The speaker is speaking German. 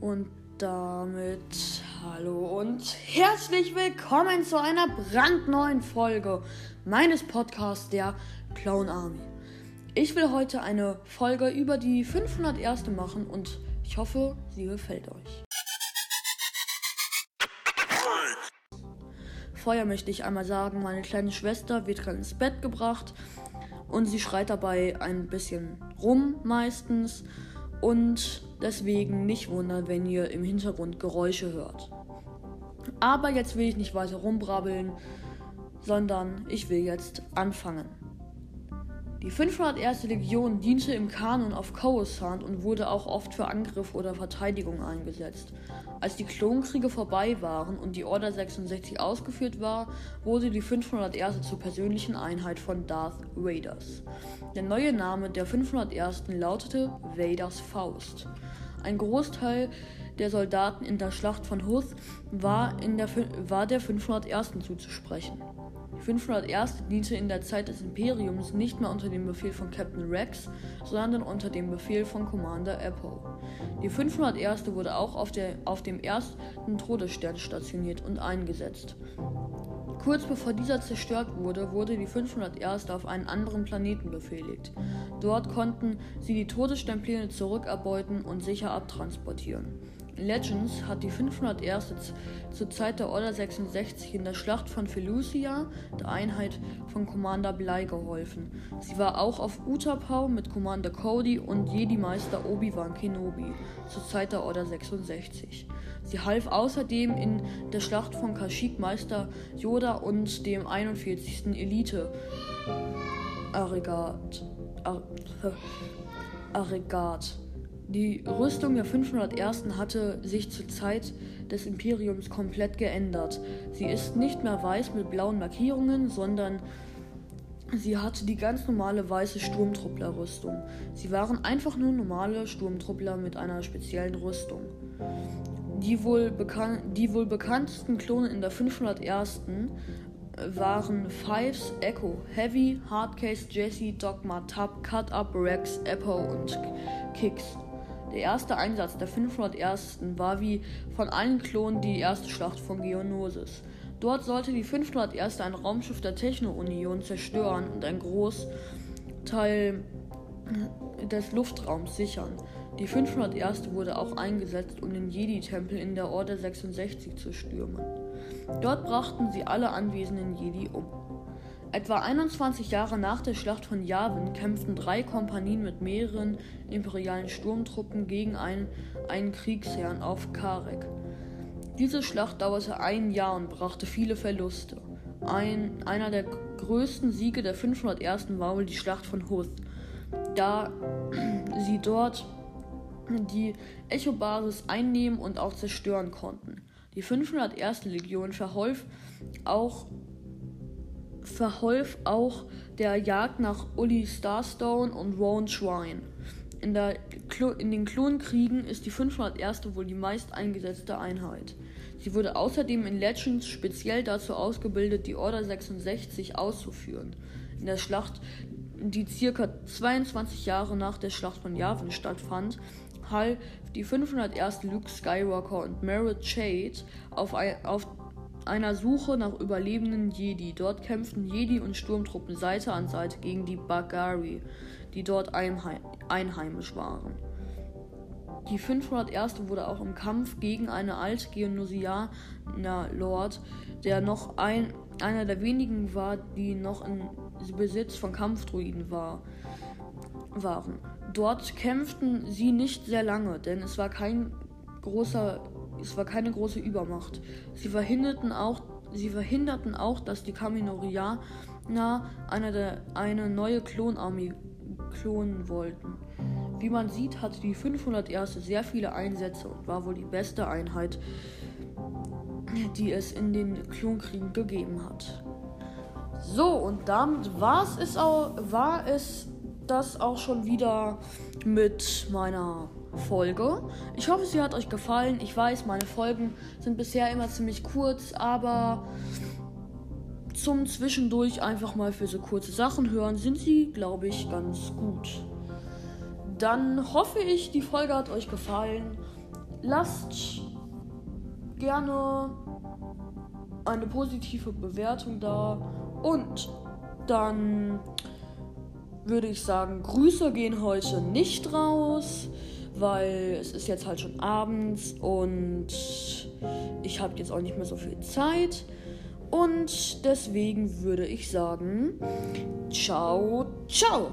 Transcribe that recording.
Und damit hallo und herzlich willkommen zu einer brandneuen Folge meines Podcasts der Clown Army. Ich will heute eine Folge über die 501. machen und ich hoffe, sie gefällt euch. Vorher möchte ich einmal sagen, meine kleine Schwester wird gerade ins Bett gebracht und sie schreit dabei ein bisschen rum meistens und deswegen nicht wundern, wenn ihr im Hintergrund Geräusche hört. Aber jetzt will ich nicht weiter rumbrabbeln, sondern ich will jetzt anfangen. Die 501. Legion diente im Kanon auf Coruscant und wurde auch oft für Angriff oder Verteidigung eingesetzt. Als die Klonkriege vorbei waren und die Order 66 ausgeführt war, wurde die 501. zur persönlichen Einheit von Darth Raiders. Der neue Name der 501. lautete Vaders Faust. Ein Großteil der Soldaten in der Schlacht von Huth war, der, war der 501. zuzusprechen. Die 501. diente in der Zeit des Imperiums nicht mehr unter dem Befehl von Captain Rex, sondern unter dem Befehl von Commander Apple. Die 501. wurde auch auf, der, auf dem ersten Todesstern stationiert und eingesetzt. Kurz bevor dieser zerstört wurde, wurde die 501. auf einen anderen Planeten befehligt. Dort konnten sie die Todessternpläne zurückerbeuten und sicher abtransportieren. Legends hat die 501. zur Zeit der Order 66 in der Schlacht von Felucia, der Einheit von Commander Bly, geholfen. Sie war auch auf Utapau mit Commander Cody und Jedi-Meister Obi-Wan Kenobi zur Zeit der Order 66. Sie half außerdem in der Schlacht von Kashyyyk Meister Yoda und dem 41. Elite Aregat. Aregat. Die Rüstung der 501. hatte sich zur Zeit des Imperiums komplett geändert. Sie ist nicht mehr weiß mit blauen Markierungen, sondern sie hatte die ganz normale weiße Sturmtruppler-Rüstung. Sie waren einfach nur normale Sturmtruppler mit einer speziellen Rüstung. Die wohl, die wohl bekanntesten Klone in der 501. waren Fives, Echo, Heavy, Hardcase, Jesse, Dogma, Tab, Cut Up, Rex, Echo und Kicks. Der erste Einsatz der 501. war wie von allen Klonen die erste Schlacht von Geonosis. Dort sollte die 501. ein Raumschiff der Techno-Union zerstören und einen Großteil des Luftraums sichern. Die 501. wurde auch eingesetzt, um den Jedi-Tempel in der Order 66 zu stürmen. Dort brachten sie alle anwesenden Jedi um. Etwa 21 Jahre nach der Schlacht von Yavin kämpften drei Kompanien mit mehreren imperialen Sturmtruppen gegen einen, einen Kriegsherrn auf Karek. Diese Schlacht dauerte ein Jahr und brachte viele Verluste. Ein, einer der größten Siege der 501. war wohl die Schlacht von Huth, da sie dort die Echo-Basis einnehmen und auch zerstören konnten. Die 501. Legion verholf auch verholf auch der Jagd nach Uli Starstone und Rowan Shrine. In, der, in den Klonkriegen ist die 501. wohl die meist eingesetzte Einheit. Sie wurde außerdem in Legends speziell dazu ausgebildet, die Order 66 auszuführen. In der Schlacht, die circa 22 Jahre nach der Schlacht von Yavin stattfand, half die 501. Luke Skywalker und Merritt Shade auf, auf einer Suche nach überlebenden Jedi. Dort kämpften Jedi und Sturmtruppen Seite an Seite gegen die Bagari, die dort einheimisch waren. Die 501. wurde auch im Kampf gegen eine alte Geonosianer Lord, der noch ein, einer der wenigen war, die noch in Besitz von Kampfdruiden war, waren. Dort kämpften sie nicht sehr lange, denn es war kein großer es war keine große Übermacht. Sie verhinderten auch, sie verhinderten auch dass die Kaminorianer eine, eine neue Klonarmee klonen wollten. Wie man sieht, hatte die 501. sehr viele Einsätze und war wohl die beste Einheit, die es in den Klonkriegen gegeben hat. So, und damit war es, auch, war es das auch schon wieder mit meiner Folge. Ich hoffe, sie hat euch gefallen. Ich weiß, meine Folgen sind bisher immer ziemlich kurz, aber zum Zwischendurch einfach mal für so kurze Sachen hören sind sie, glaube ich, ganz gut. Dann hoffe ich, die Folge hat euch gefallen. lasst gerne eine positive Bewertung da und dann würde ich sagen, Grüße gehen heute nicht raus, weil es ist jetzt halt schon abends und ich habe jetzt auch nicht mehr so viel Zeit. Und deswegen würde ich sagen, ciao, ciao.